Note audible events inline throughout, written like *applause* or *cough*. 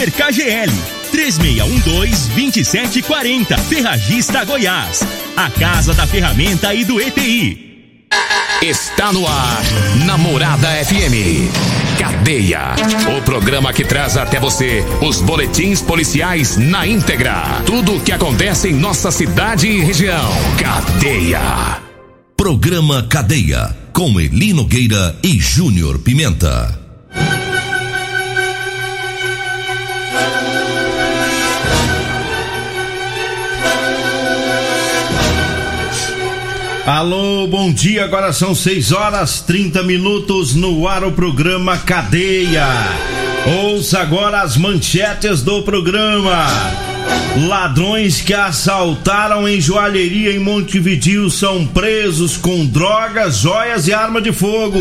Super KGL 3612-2740. Ferragista Goiás. A Casa da Ferramenta e do ETI. Está no ar, Namorada FM. Cadeia. O programa que traz até você os boletins policiais na íntegra. Tudo o que acontece em nossa cidade e região. Cadeia. Programa Cadeia. Com Elino Gueira e Júnior Pimenta. Alô, bom dia. Agora são 6 horas 30 minutos no ar o programa Cadeia. Ouça agora as manchetes do programa. Ladrões que assaltaram em joalheria em Montevidil são presos com drogas, joias e arma de fogo.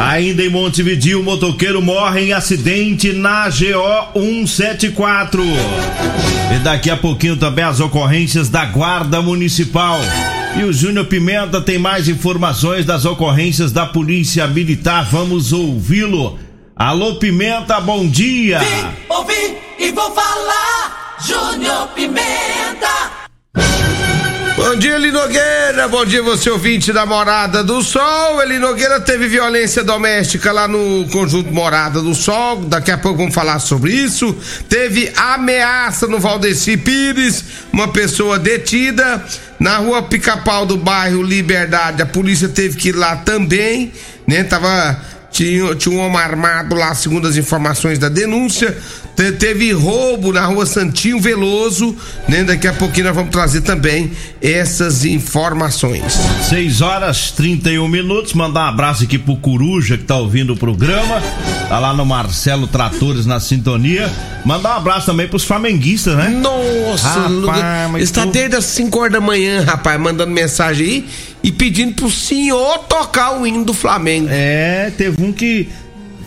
Ainda em Montevidil, motoqueiro morre em acidente na GO 174. E daqui a pouquinho também as ocorrências da Guarda Municipal. E o Júnior Pimenta tem mais informações das ocorrências da Polícia Militar. Vamos ouvi-lo. Alô, Pimenta, bom dia. Vim, ouvi e vou falar. Júnior Pimenta. Bom dia, Eli Nogueira. Bom dia, você ouvinte da Morada do Sol. Eli Nogueira teve violência doméstica lá no conjunto Morada do Sol. Daqui a pouco vamos falar sobre isso. Teve ameaça no Valdeci Pires, uma pessoa detida. Na rua Pica-Pau do bairro Liberdade, a polícia teve que ir lá também, né? Tava tinha, tinha um homem armado lá, segundo as informações da denúncia. Te, teve roubo na rua Santinho Veloso, né? Daqui a pouquinho nós vamos trazer também essas informações. 6 horas 31 minutos. Mandar um abraço aqui pro Coruja que tá ouvindo o programa. Tá lá no Marcelo Tratores na sintonia. Mandar um abraço também pros flamenguistas, né? Nossa, Rapaz, está tu- desde as 5 horas da manhã, rapaz, mandando mensagem aí e pedindo pro senhor tocar o hino do Flamengo. É, teve um que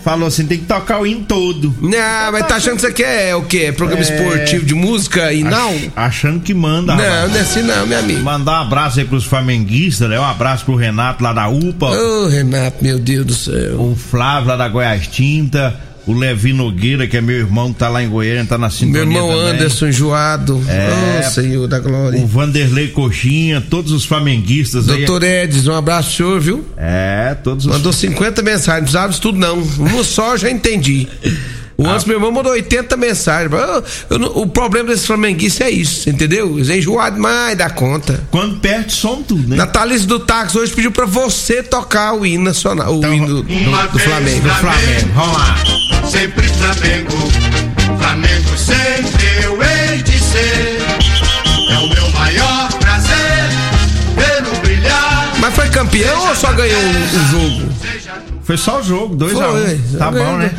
falou assim: tem que tocar o hino todo. Não, mas tá achando que isso aqui é o quê? Programa É. esportivo de música e não? Ach- Achando que manda. Não, rapaz. não é assim não, meu amigo. Mandar um abraço aí pros flamenguistas, né? Um abraço pro Renato lá da UPA, Ô, Renato, meu Deus do céu. o Flávio lá da Goiás Tinta, o Levi Nogueira, que é meu irmão tá lá em Goiânia, tá na sintonia Meu irmão também. Anderson enjoado. É. Ô, Senhor da Glória. O Vanderlei Coxinha, todos os flamenguistas aí. Doutor Edson, um abraço, senhor, viu? É, todos os. Mandou 50 mensagens, não precisava disso tudo não. Uma só já entendi. O Ah. Anderson, meu irmão, mandou 80 mensagens. Eu- eu não- o problema desse flamenguista é isso, entendeu? Eles é enjoado demais da conta. Quando perde, som tudo, né? Natalício do Táxi hoje pediu pra você tocar o hino nacional, o Então, hino do, do- do Flamengo. Do Flamengo, vamos lá. Sempre Flamengo, Flamengo sempre eu hei de ser. É o meu maior prazer vê-lo brilhar. Mas foi campeão ou só ganhou o, o jogo? Foi só o jogo, 2x1. Foi, tá bom, né?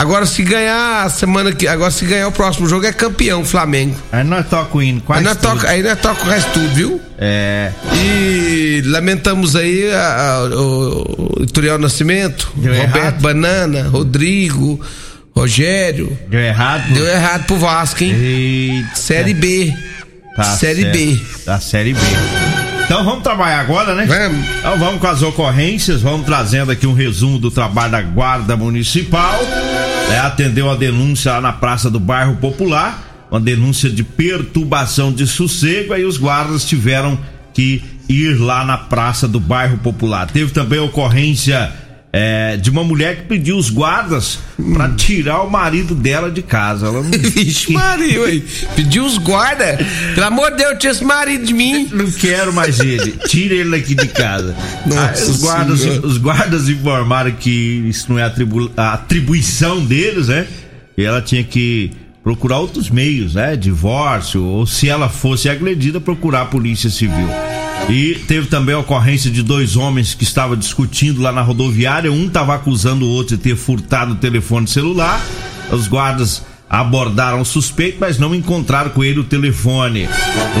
Agora se ganhar a semana que. Agora se ganhar o próximo jogo é campeão, Flamengo. Aí nós toca o hino, Aí quase nós, tudo. toca, aí nós toca o resto tudo, viu? É, E lamentamos aí a- a- o, o Turiel Nascimento, Deu Roberto errado. Banana, Rodrigo, Rogério. deu errado. Deu errado pro Vasco, hein? Eita. Série B. Tá Série certo. B. Da Série B. Então vamos trabalhar agora, né? Vamos. Então vamos com as ocorrências, vamos trazendo aqui um resumo do trabalho da Guarda Municipal. É, atendeu a denúncia lá na Praça do Bairro Popular, uma denúncia de perturbação de sossego, aí os guardas tiveram que ir lá na Praça do Bairro Popular. Teve também ocorrência é, de uma mulher que pediu os guardas pra tirar o marido dela de casa. Ela não, *laughs* Vixe, Maria, ué. Pediu os guarda. Pelo amor de Deus, tira esse marido de mim. não quero mais ele. Tira ele aqui de casa. Nossa Ah, os, guardas, os guardas informaram que isso não é atribu- a atribuição deles, né? E ela tinha que procurar outros meios, né? Divórcio, ou se ela fosse agredida, procurar a polícia civil. E teve também a ocorrência de dois homens que estavam discutindo lá na rodoviária. Um estava acusando o outro de ter furtado o telefone celular. Os guardas abordaram o suspeito, mas não encontraram com ele o telefone.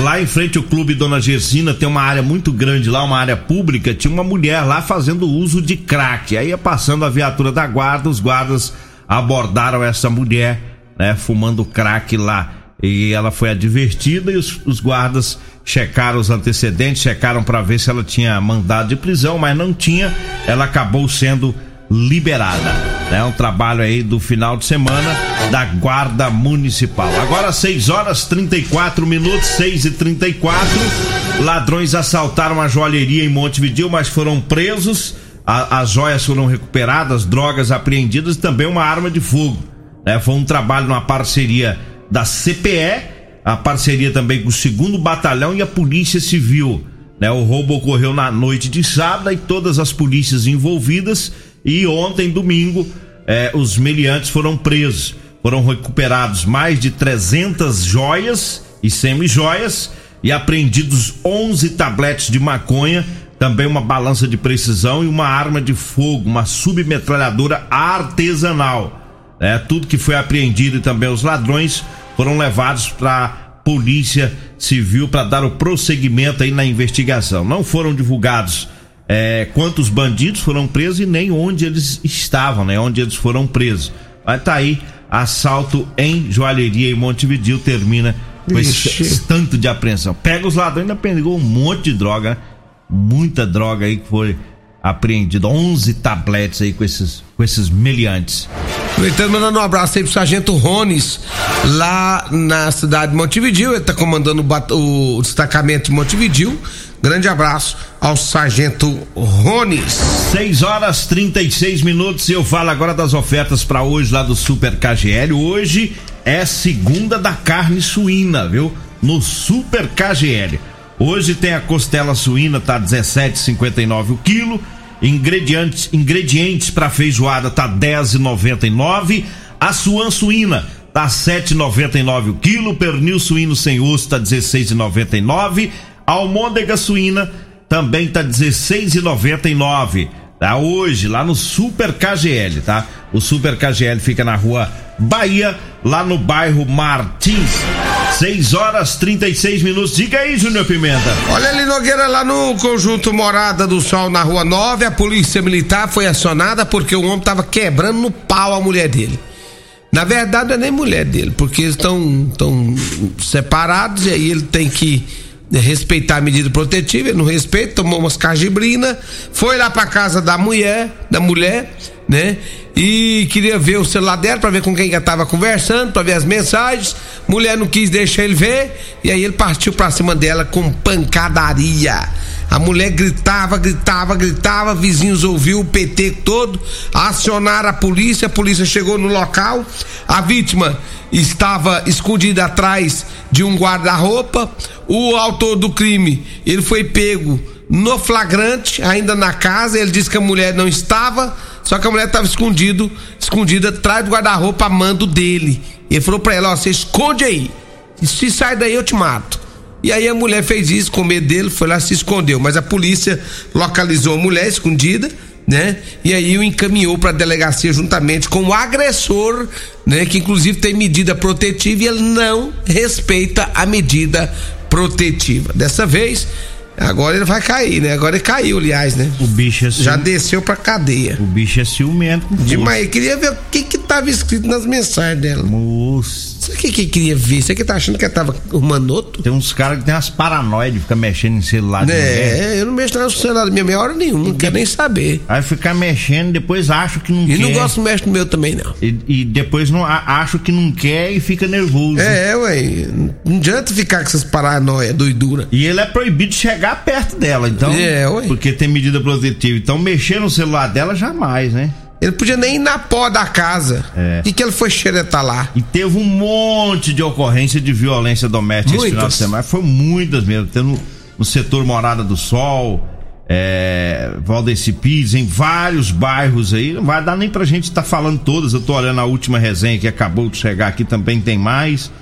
Lá em frente ao Clube Dona Gersina tem uma área muito grande lá, uma área pública. Tinha uma mulher lá fazendo uso de crack. Aí ia passando a viatura da guarda, os guardas abordaram essa mulher, né, fumando crack lá. E ela foi advertida e os, os guardas checaram os antecedentes, checaram para ver se ela tinha mandado de prisão, mas não tinha. Ela acabou sendo liberada. É um trabalho aí do final de semana da Guarda Municipal. Agora 6 horas 34 minutos, 6 e 34 Ladrões assaltaram a joalheria em Montevideo, mas foram presos. A, as joias foram recuperadas, drogas apreendidas e também uma arma de fogo. É, foi um trabalho numa parceria da CPE, a parceria também com o segundo batalhão e a Polícia Civil. Né? O roubo ocorreu na noite de sábado e todas as polícias envolvidas. E ontem, domingo, é, os meliantes foram presos. Foram recuperados mais de 300 joias e semi-joias e apreendidos 11 tabletes de maconha, também uma balança de precisão e uma arma de fogo, uma submetralhadora artesanal. É, tudo que foi apreendido e também os ladrões foram levados para polícia civil para dar o prosseguimento aí na investigação. Não foram divulgados é, quantos bandidos foram presos e nem onde eles estavam, né? Onde eles foram presos. Mas tá aí, assalto em joalheria em Montevideo termina com esse, esse, tanto de apreensão. Pega os ladrões, ainda pegou um monte de droga, né? muita droga aí que foi apreendida, 11 tabletes aí com esses, com esses meliantes. Aproveitando, mandando um abraço aí pro Sargento Rones, lá na cidade de Montevideo, ele tá comandando o, o destacamento de Montevideo. Grande abraço ao Sargento Rones. 6 horas 36 minutos eu falo agora das ofertas para hoje lá do Super KGL. Hoje é segunda da carne suína, viu? No Super KGL. Hoje tem a costela suína, tá 17,59 o quilo. Ingredientes, ingredientes para feijoada tá 10,99. A suan suína tá 7,99 o quilo. Pernil suíno sem osso tá 16,99. Almôndega suína também tá 16,99. Tá hoje lá no Super KGL, tá? O Super KGL fica na rua Bahia, lá no bairro Martins. 6 horas 36 minutos. Diga aí, Júnior Pimenta. Olha ali, Nogueira, lá no conjunto Morada do Sol, na rua 9, a polícia militar foi acionada porque o homem tava quebrando no pau a mulher dele. Na verdade, não é nem mulher dele, porque eles estão separados e aí ele tem que respeitar a medida protetiva, ele não respeita, tomou umas cajibrinas, foi lá pra casa da mulher, da mulher, né? E queria ver o celular dela para ver com quem ela tava conversando, para ver as mensagens. Mulher não quis deixar ele ver, e aí ele partiu pra cima dela com pancadaria. A mulher gritava, gritava, gritava, vizinhos ouviu o PT todo, acionaram a polícia, a polícia chegou no local, a vítima estava escondida atrás de um guarda-roupa, o autor do crime, ele foi pego no flagrante, ainda na casa, ele disse que a mulher não estava, só que a mulher estava escondido, escondida atrás do guarda-roupa a mando dele. Ele falou para ela, ó, você esconde aí. Se sai daí eu te mato. E aí a mulher fez isso com medo dele, foi lá se escondeu, mas a polícia localizou a mulher escondida, né? E aí o encaminhou para a delegacia juntamente com o agressor, né, que inclusive tem medida protetiva e ele não respeita a medida protetiva. Dessa vez, agora ele vai cair, né? Agora ele caiu, aliás, né? O bicho é Já desceu pra cadeia. O bicho é ciumento. Demais, eu queria ver o que que tava escrito nas mensagens dela. Moço. Sabe o que que queria ver? Você que tá achando que ela tava arrumando outro? Tem uns caras que tem umas paranoias de ficar mexendo em celular. É, eu não mexo no celular da minha meia hora nenhuma, não quero nem saber. Aí ficar mexendo, depois acho que não E quer. não gosto de mexer no meu também, não. E, e depois não a- acho que não quer e fica nervoso. É, ué. Não adianta ficar com essas paranoias doidura. E ele é proibido de chegar perto dela, então. É, ué. Porque tem medida protetiva. Então mexer no celular dela jamais, né? Ele podia nem ir na pó da casa. É. E que ele foi xeretar lá? E teve um monte de ocorrência de violência doméstica esse final de Muitas. semana. Foi muitas mesmo. Tem no, no setor Morada do Sol, é, Valdeci Pires, em vários bairros aí. Não vai dar nem pra gente estar falando todas. Eu tô olhando a última resenha que acabou de chegar aqui, também tem mais.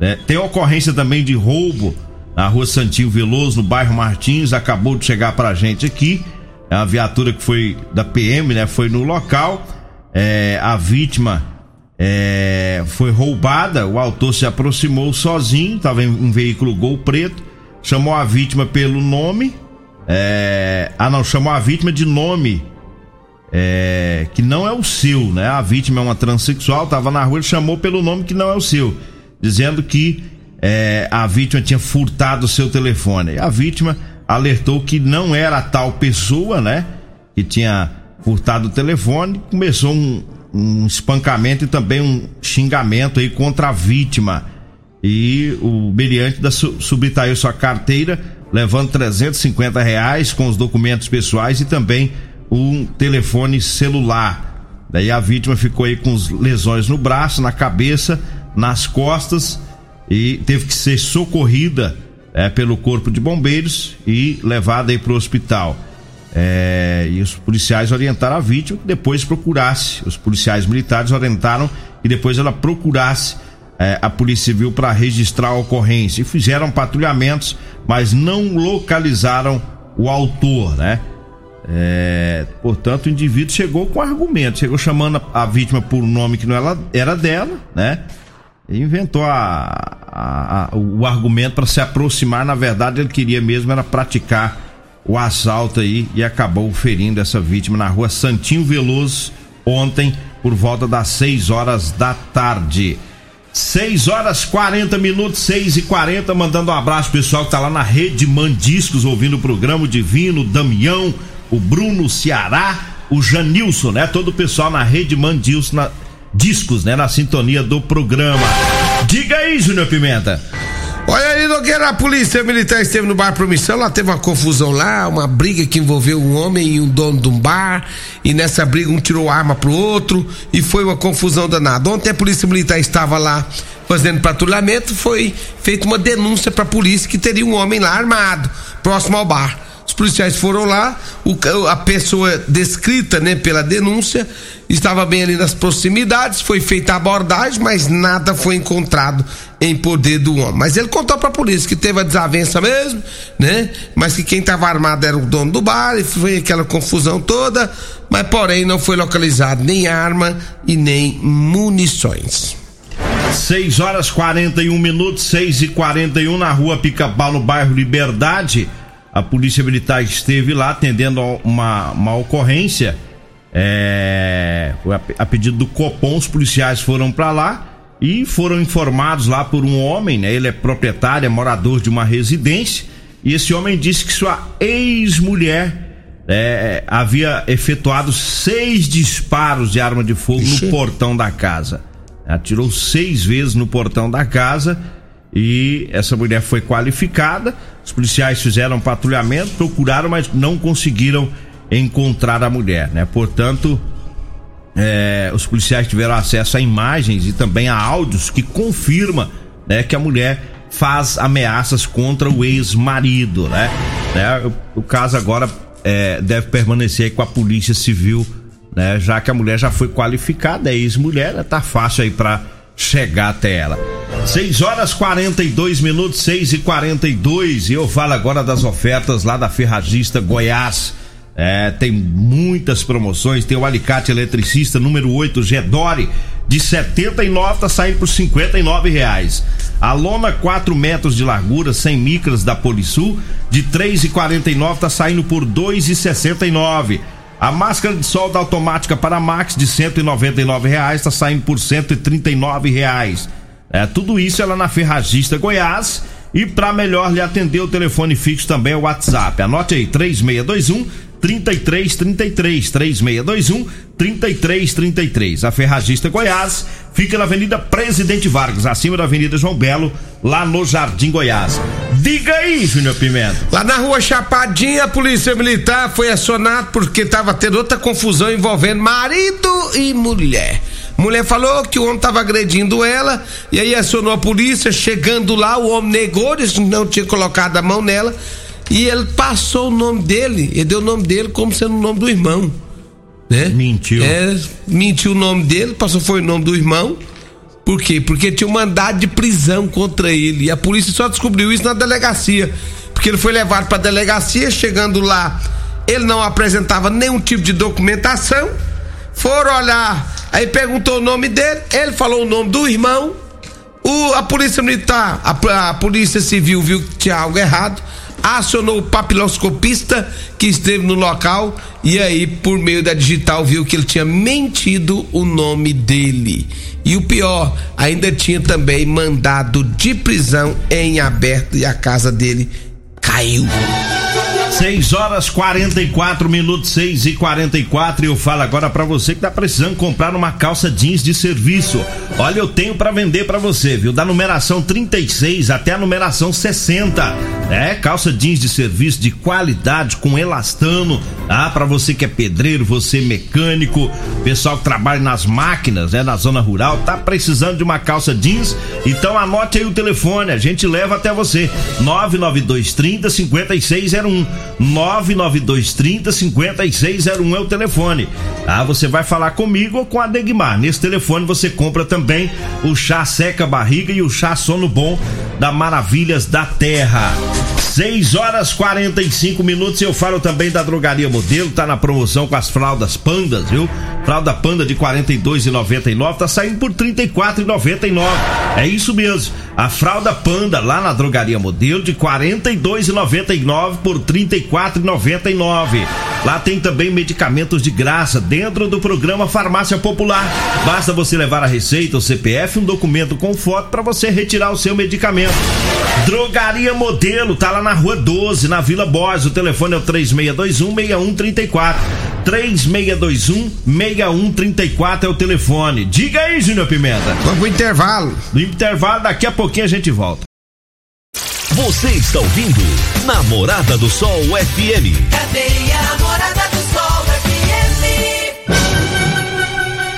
É, tem ocorrência também de roubo na rua Santinho Veloso, no bairro Martins. Acabou de chegar pra gente aqui. É uma viatura que foi da PM, né? Foi no local. É, a vítima é, foi roubada. O autor se aproximou sozinho, estava em um veículo Gol preto, chamou a vítima pelo nome. é, ah, não, chamou a vítima de nome é, que não é o seu, né? A vítima é uma transexual, estava na rua, ele chamou pelo nome que não é o seu, dizendo que é, a vítima tinha furtado o seu telefone. A vítima alertou que não era a tal pessoa, né? Que tinha furtado o telefone, começou um, um espancamento e também um xingamento aí contra a vítima. E o beliante da subtraiu sua carteira, levando 350 reais com os documentos pessoais e também um telefone celular. Daí a vítima ficou aí com lesões no braço, na cabeça, nas costas e teve que ser socorrida é, pelo corpo de bombeiros e levada aí para o hospital. É, e os policiais orientaram a vítima que depois procurasse. Os policiais militares orientaram que depois ela procurasse é, a Polícia Civil para registrar a ocorrência. E fizeram patrulhamentos, mas não localizaram o autor, né? É, portanto, o indivíduo chegou com argumento, chegou chamando a, a vítima por um nome que não era, era dela, né? E inventou a, a, o argumento para se aproximar. Na verdade, ele queria mesmo era praticar o assalto aí e acabou ferindo essa vítima na rua Santinho Veloso ontem por volta das 6 horas da tarde. 6 horas 40 minutos, 6 e 40 mandando um abraço pessoal que tá lá na rede Mandiscos ouvindo o programa, o Divino, o Damião, o Bruno Ceará, o Janilson, né? Todo o pessoal na rede Mandiscos, na, discos, né? Na sintonia do programa. Diga aí, Júnior Pimenta. Olha aí, Nogueira, a polícia militar esteve no bar Promissão, lá teve uma confusão lá, uma briga que envolveu um homem e um dono de um bar, e nessa briga um tirou arma pro outro, e foi uma confusão danada. Ontem a polícia militar estava lá fazendo patrulhamento, foi feita uma denúncia pra polícia que teria um homem lá armado, próximo ao bar. Os policiais foram lá, o, a pessoa descrita, né, pela denúncia, estava bem ali nas proximidades, foi feita a abordagem, mas nada foi encontrado em poder do homem. Mas ele contou para a polícia que teve a desavença mesmo, né? Mas que quem estava armado era o dono do bar e foi aquela confusão toda, mas porém não foi localizado nem arma e nem munições. 6 horas 41 minutos, 6 e 41 na rua Pica-Pau, no bairro Liberdade. A polícia militar esteve lá atendendo uma, uma ocorrência é, a, pedido do Copom, os policiais foram para lá e foram informados lá por um homem, né? Ele é proprietário, é morador de uma residência. E esse homem disse que sua ex-mulher é, havia efetuado seis disparos de arma de fogo no portão da casa. Atirou seis vezes no portão da casa e essa mulher foi qualificada. Os policiais fizeram um patrulhamento, procuraram, mas não conseguiram encontrar a mulher, né? Portanto, é, os policiais tiveram acesso a imagens e também a áudios que confirma, né, que a mulher faz ameaças contra o ex-marido, né? né? O, o, caso agora é, deve permanecer com a polícia civil, né? Já que a mulher já foi qualificada, é ex-mulher, né? tá fácil aí para chegar até ela. 6 horas 42 minutos, 6 e 42 e eu falo agora das ofertas lá da Ferragista Goiás. É, tem muitas promoções. Tem o alicate eletricista número 8 Gedore de 79 tá saindo por 59 reais. A lona 4 metros de largura sem micras da Polisul de 3,49 tá saindo por 2,69. A máscara de solda automática para Max de 199 reais tá saindo por 139 reais. É tudo isso ela na Ferragista Goiás. E para melhor lhe atender o telefone fixo também é o WhatsApp. Anote aí 3621 3333 3621 3333. A Ferragista Goiás fica na Avenida Presidente Vargas, acima da Avenida João Belo, lá no Jardim Goiás. Diga aí, Júnior Pimenta. Lá na rua Chapadinha, a Polícia Militar foi acionada porque estava tendo outra confusão envolvendo marido e mulher. Mulher falou que o homem estava agredindo ela e aí acionou a polícia. Chegando lá, o homem negou, disse que não tinha colocado a mão nela e ele passou o nome dele, ele deu o nome dele como sendo o nome do irmão. Né? Mentiu. É, mentiu o nome dele, passou foi o nome do irmão. Por quê? Porque tinha um mandado de prisão contra ele. E a polícia só descobriu isso na delegacia. Porque ele foi levado para a delegacia, chegando lá, ele não apresentava nenhum tipo de documentação. Foram olhar, aí perguntou o nome dele, ele falou o nome do irmão. O, a polícia militar, a, a polícia civil viu que tinha algo errado acionou o papiloscopista que esteve no local e aí, por meio da digital, viu que ele tinha mentido o nome dele. E o pior, ainda tinha também mandado de prisão em aberto e a casa dele caiu. 6 horas 44 minutos, 6 e 44 e eu falo agora para você que tá precisando comprar uma calça jeans de serviço. Olha, eu tenho para vender para você, viu? Da numeração 36 até a numeração 60. É, calça jeans de serviço de qualidade com elastano, tá? Para você que é pedreiro, você mecânico, pessoal que trabalha nas máquinas, né, na zona rural, tá precisando de uma calça jeans? Então anote aí o telefone, a gente leva até você. 99230 5601. 99230 5601 é o telefone. Ah, você vai falar comigo ou com a Degmar. Nesse telefone você compra também o chá seca barriga e o chá sono bom da Maravilhas da Terra. 6 horas 45 minutos. Eu falo também da Drogaria Modelo, tá na promoção com as fraldas pandas, viu? Fralda panda de 42,99 tá saindo por 34,99. É isso mesmo. A fralda panda lá na Drogaria Modelo de 42,99 por 34,99. Lá tem também medicamentos de graça dentro do programa Farmácia Popular. Basta você levar a receita, o CPF, um documento com foto para você retirar o seu medicamento. Drogaria Modelo tá lá na Rua 12, na Vila Borges. O telefone é o 3621 6134. 3621 6134 é o telefone. Diga aí, Júnior Pimenta. Vamos pro intervalo. No intervalo, daqui a pouquinho a gente volta. Você está ouvindo Namorada do Sol FM. Cadeia Namorada do Sol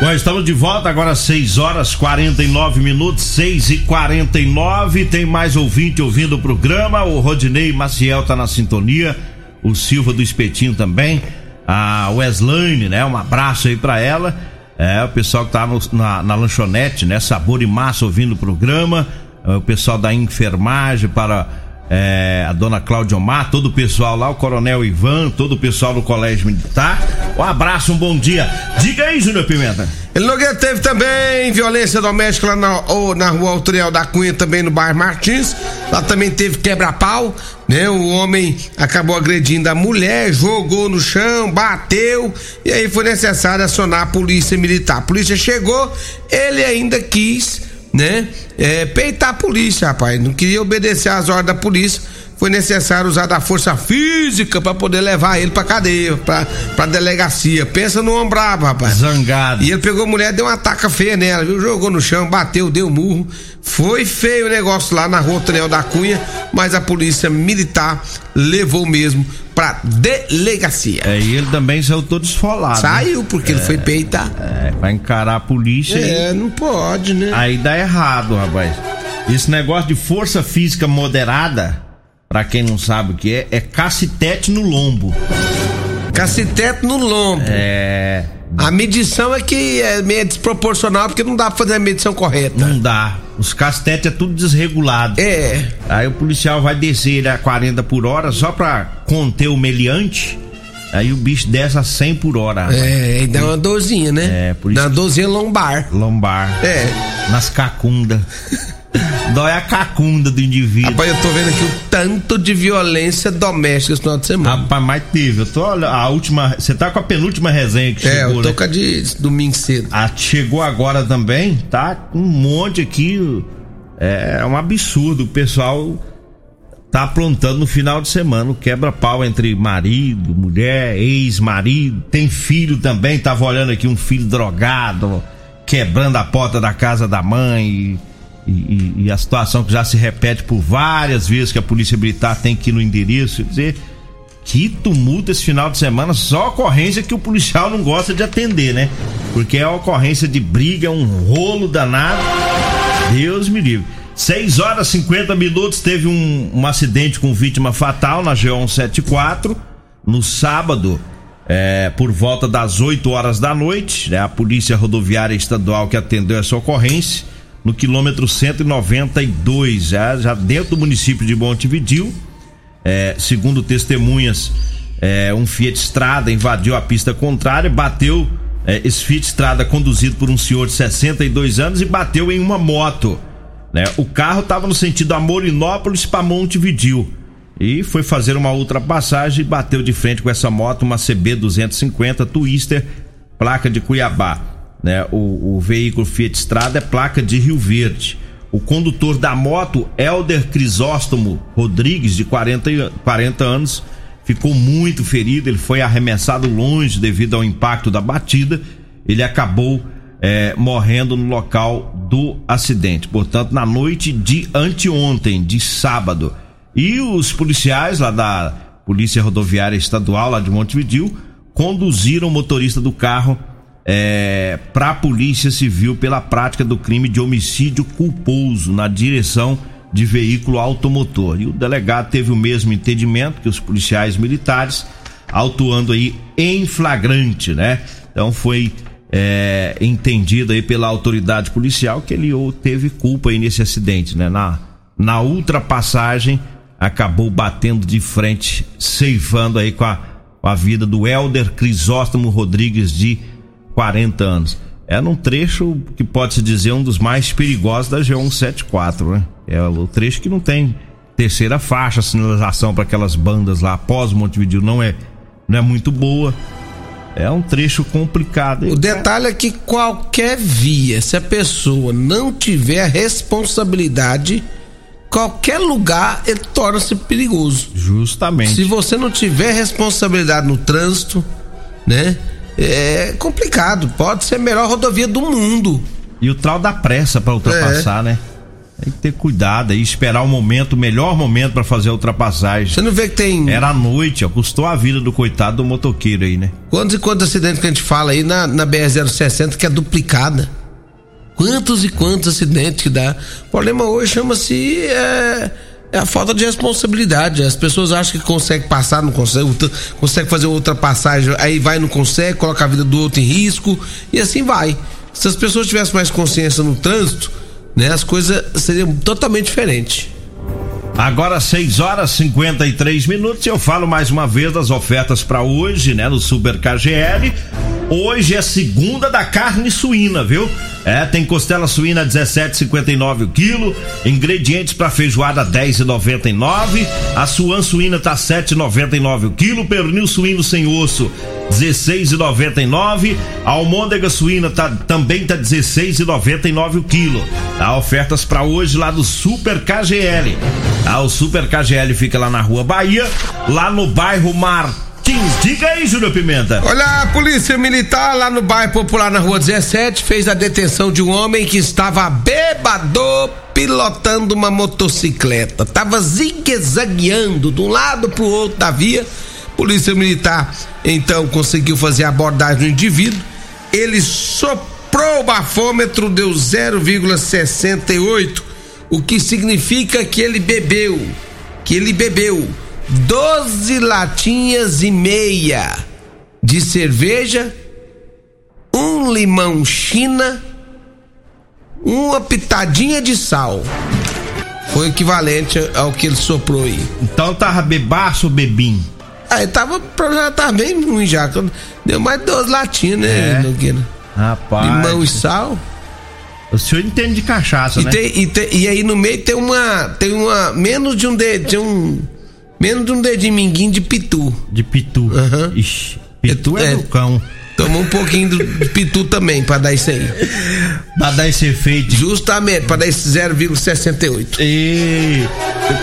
Bom, estamos de volta agora 6 horas 49 minutos, 6 e 49 Tem mais ouvinte ouvindo o programa. O Rodinei Maciel tá na sintonia. O Silva do Espetinho também. A Weslane, né? Um abraço aí pra ela. É, o pessoal que tá no- na, na lanchonete, né? Sabor e massa ouvindo o programa. É, O pessoal da enfermagem para é, a dona Cláudia Omar, todo o pessoal lá, o Coronel Ivan, todo o pessoal do Colégio Militar. Um abraço, um bom dia. Diga aí, Júnior Pimenta. Ele Nogueira teve também violência doméstica lá na, ou na rua Autoriel da Cunha, também no bairro Martins. Lá também teve quebra-pau, né? O homem acabou agredindo a mulher, jogou no chão, bateu, e aí foi necessário acionar a polícia militar. A polícia chegou, ele ainda quis, né? É, peitar a polícia, rapaz. Não queria obedecer às ordens da polícia. Foi necessário usar da força física pra poder levar ele pra cadeia, pra, pra delegacia. Pensa no homem brabo, rapaz. Zangado. E ele pegou a mulher, deu uma taca feia nela, viu? Jogou no chão, bateu, deu murro. Foi feio o negócio lá na rua Tonel da Cunha, mas a polícia militar levou mesmo pra delegacia. É, e ele também saiu todo esfolado. né? Saiu, porque ele foi peitar. É, vai encarar a polícia e É, não pode, né? aí dá errado, rapaz. Esse negócio de força física moderada, pra quem não sabe o que é, é cacetete no lombo. Cacetete no lombo. É. A medição é que é meio desproporcional, porque não dá pra fazer a medição correta. Não dá. Os cacetetes é tudo desregulado. É. Aí o policial vai descer ele a 40 por hora só pra conter o meliante. Aí o bicho desce a 100 por hora. É, e dá uma dorzinha, né? É, por isso Dá uma dorzinha lombar. Lombar. É. Nas cacundas. Dói a cacunda do indivíduo. Rapaz, eu tô vendo aqui o tanto de violência doméstica esse final de semana. Rapaz, mas teve. Eu tô olha, a última. Você tá com a penúltima resenha que é, chegou, eu tô né? com a de domingo cedo. A chegou agora também, tá? Com um monte aqui. É um absurdo. O pessoal tá aprontando no final de semana. o Quebra-pau entre marido, mulher, ex-marido. Tem filho também. Tava olhando aqui um filho drogado, quebrando a porta da casa da mãe. E, e- e a situação que já se repete por várias vezes que a polícia militar tem que ir no endereço. Quer dizer, que tumulto esse final de semana, só ocorrência que o policial não gosta de atender, né? Porque é ocorrência de briga, um rolo danado. Deus me livre. 6 horas e 50 minutos teve um, um acidente com vítima fatal na G174 no sábado, é, por volta das 8 horas da noite. Né? A Polícia Rodoviária Estadual que atendeu essa ocorrência no quilômetro 192, já, já dentro do município de Montevidil. É, segundo testemunhas, é, um Fiat Strada invadiu a pista contrária, bateu é, esse Fiat Strada conduzido por um senhor de 62 anos e bateu em uma moto. né? O carro estava no sentido Amorinópolis para Montevidil e foi fazer uma ultrapassagem e bateu de frente com essa moto, uma CB 250 Twister, placa de Cuiabá. Né? O, o veículo Fiat Strada é placa de Rio Verde. O condutor da moto, Elder Crisóstomo Rodrigues, de 40, e- 40 anos, ficou muito ferido, ele foi arremessado longe devido ao impacto da batida. Ele acabou é, morrendo no local do acidente, portanto, na noite de anteontem, de sábado. E os policiais lá da Polícia Rodoviária Estadual, lá de Montevidil, conduziram o motorista do carro é, para a Polícia Civil pela prática do crime de homicídio culposo na direção de veículo automotor. E o delegado teve o mesmo entendimento que os policiais militares, autuando aí em flagrante, né? Então foi é, entendido aí pela autoridade policial que ele teve culpa aí nesse acidente, né? Na, na ultrapassagem acabou batendo de frente, ceifando aí com a, com a vida do Elder Crisóstomo Rodrigues de 40 anos. É num trecho que pode-se dizer um dos mais perigosos da G174, né? É o trecho que não tem terceira faixa, sinalização para aquelas bandas lá após Montevideo não é, não é muito boa. É um trecho complicado. O detalhe é que qualquer via, se a pessoa não tiver responsabilidade, qualquer lugar ele torna-se perigoso. Justamente. Se você não tiver responsabilidade no trânsito, né? É complicado. Pode ser a melhor rodovia do mundo. E o trau da pressa para ultrapassar, é. né? Tem que ter cuidado e esperar o momento, o melhor momento para fazer a ultrapassagem. Você não vê que tem. Era à noite, ó, custou a vida do coitado do motoqueiro aí, né? Quantos e quantos acidentes que a gente fala aí na, na BR-060 que é duplicada? Quantos e quantos acidentes que dá? O problema hoje chama-se. É, é a falta de responsabilidade. As pessoas acham que consegue passar, não consegue, consegue fazer outra passagem, aí vai não consegue, coloca a vida do outro em risco e assim vai. Se as pessoas tivessem mais consciência no trânsito, né, as coisas seriam totalmente diferentes. Agora 6 horas 53 minutos. Eu falo mais uma vez das ofertas para hoje, né, no Super KGL. Hoje é segunda da carne suína, viu? É, tem costela suína 17,59 o quilo, ingredientes para feijoada 10,99, a suan suína tá 7,99 o quilo, pernil suíno sem osso 16,99, a almôndega suína tá, também tá 16,99 o quilo. Tá ofertas para hoje lá do Super KGL. Tá, o Super KGL fica lá na Rua Bahia, lá no bairro Mar Diga aí, Júnior Pimenta. Olha, a polícia militar lá no bairro Popular, na rua 17, fez a detenção de um homem que estava bêbado pilotando uma motocicleta. Tava zigue-zagueando de um lado pro outro da via. Polícia militar então conseguiu fazer a abordagem do indivíduo. Ele soprou o bafômetro, deu 0,68, o que significa que ele bebeu. Que ele bebeu 12 latinhas e meia de cerveja, um limão China, uma pitadinha de sal. Foi equivalente ao que ele soprou aí. Então tava bebaço ou bebim? Aí tava, já tava bem ruim já. Deu mais 12 latinhas, né, é. Nogueira? Rapaz. Limão e sal. O senhor entende de cachaça, e né? Tem, e, tem, e, aí no meio tem uma. Tem uma. Menos de um dedo. Tem um Menos de um dedinho minguinho de pitu. De pitu. Uhum. Ixi, pitu é, é do cão. Toma um pouquinho de pitu também pra dar isso aí. pra dar esse efeito. Justamente, pra dar esse 0,68. E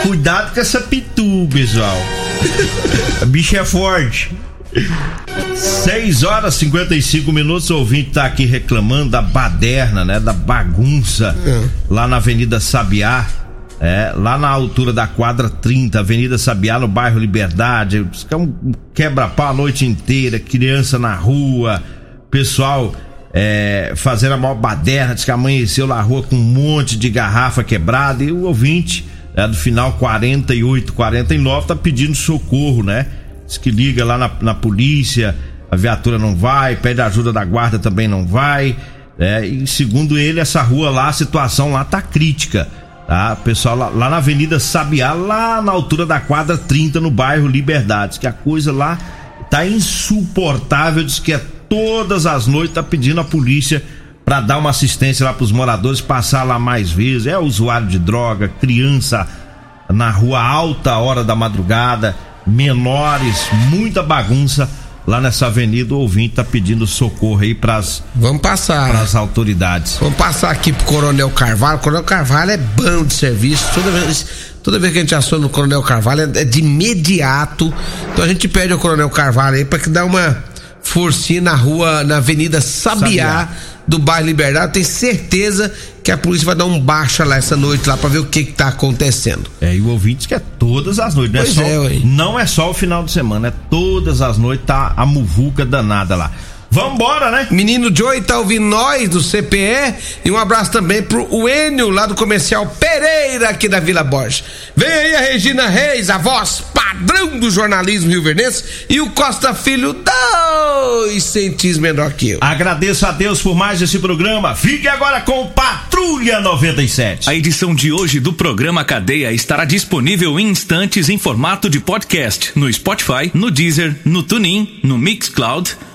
cuidado com essa pitu, pessoal. A bicha é forte. 6 horas e 55 minutos, o ouvinte tá aqui reclamando da baderna, né? Da bagunça é. lá na Avenida Sabiá. É, lá na altura da quadra 30, Avenida Sabiá, no bairro Liberdade. É um quebra-pau a noite inteira, criança na rua, pessoal é, fazendo a maior baderna, diz que amanheceu na rua com um monte de garrafa quebrada. E o ouvinte, é, do final 48, 49, tá pedindo socorro, né? Diz que liga lá na, na polícia, a viatura não vai, pede ajuda da guarda também não vai. É, e segundo ele, essa rua lá, a situação lá tá crítica tá? Pessoal lá, lá, na Avenida Sabiá, lá na altura da quadra 30, no bairro Liberdades, que a coisa lá tá insuportável, diz que é todas as noites tá pedindo a polícia para dar uma assistência lá pros moradores, passar lá mais vezes. É usuário de droga, criança na rua alta hora da madrugada, menores, muita bagunça lá nessa avenida, o ouvinte tá pedindo socorro aí pras. Vamos passar. Pras autoridades. Vamos passar aqui pro Coronel Carvalho. O Coronel Carvalho é bom de serviço. Toda vez, Toda vez que a gente aciona o Coronel Carvalho é de imediato. Então a gente pede ao Coronel Carvalho aí para que dá uma forcinha na rua, na Avenida Sabiá, Sabiá. Do bairro Liberdade. Tenho certeza que a polícia vai dar um baixa lá essa noite lá para ver o que que tá acontecendo. É, e o ouvinte que é todas as noites, não é, só, é, não é só o final de semana, é todas as noites tá a muvuca danada lá. Vambora, né? Menino Joey tá ouvindo nós do CPE e um abraço também pro Enio lá do comercial Pereira aqui da Vila Borges. Vem aí a Regina Reis, a voz padrão do jornalismo rio-verdense e o Costa Filho, dois centímetros menor que eu. Agradeço a Deus por mais esse programa. Fique agora com Patrulha 97. A edição de hoje do programa Cadeia estará disponível em instantes em formato de podcast no Spotify, no Deezer, no TuneIn, no Mixcloud